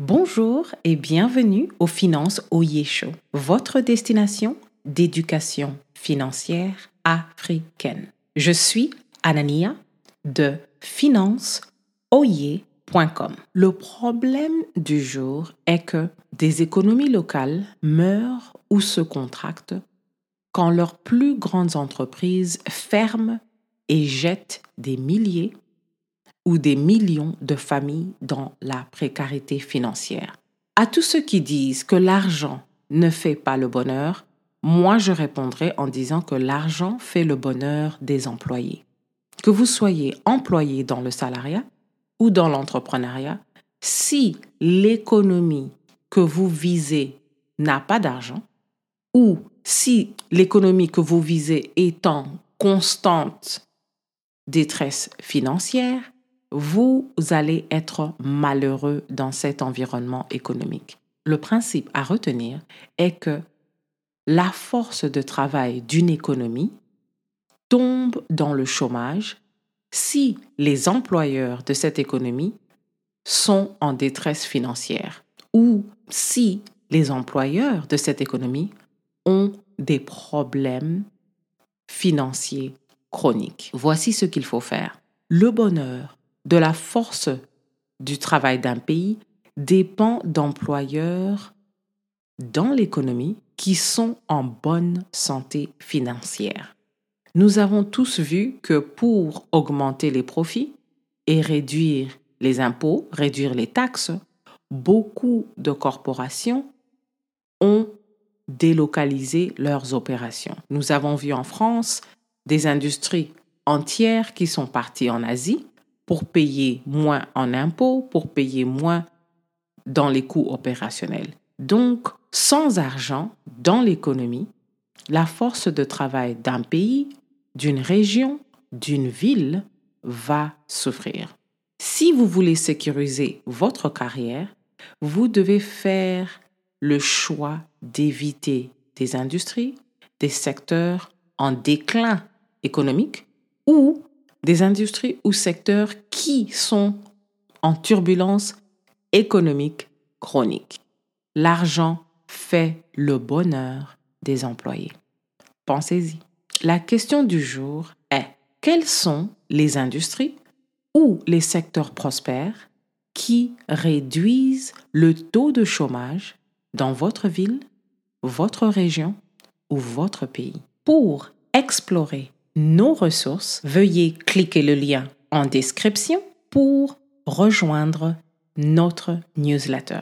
Bonjour et bienvenue au Finance Oye Show, votre destination d'éducation financière africaine. Je suis Anania de financeoye.com. Le problème du jour est que des économies locales meurent ou se contractent quand leurs plus grandes entreprises ferment et jettent des milliers ou des millions de familles dans la précarité financière. À tous ceux qui disent que l'argent ne fait pas le bonheur, moi je répondrai en disant que l'argent fait le bonheur des employés. Que vous soyez employé dans le salariat ou dans l'entrepreneuriat, si l'économie que vous visez n'a pas d'argent, ou si l'économie que vous visez est en constante détresse financière, vous allez être malheureux dans cet environnement économique. Le principe à retenir est que la force de travail d'une économie tombe dans le chômage si les employeurs de cette économie sont en détresse financière ou si les employeurs de cette économie ont des problèmes financiers chroniques. Voici ce qu'il faut faire. Le bonheur de la force du travail d'un pays dépend d'employeurs dans l'économie qui sont en bonne santé financière. Nous avons tous vu que pour augmenter les profits et réduire les impôts, réduire les taxes, beaucoup de corporations ont délocalisé leurs opérations. Nous avons vu en France des industries entières qui sont parties en Asie pour payer moins en impôts, pour payer moins dans les coûts opérationnels. Donc, sans argent dans l'économie, la force de travail d'un pays, d'une région, d'une ville va souffrir. Si vous voulez sécuriser votre carrière, vous devez faire le choix d'éviter des industries, des secteurs en déclin économique ou des industries ou secteurs qui sont en turbulence économique chronique. L'argent fait le bonheur des employés. Pensez-y. La question du jour est, quelles sont les industries ou les secteurs prospères qui réduisent le taux de chômage dans votre ville, votre région ou votre pays Pour explorer nos ressources, veuillez cliquer le lien en description pour rejoindre notre newsletter.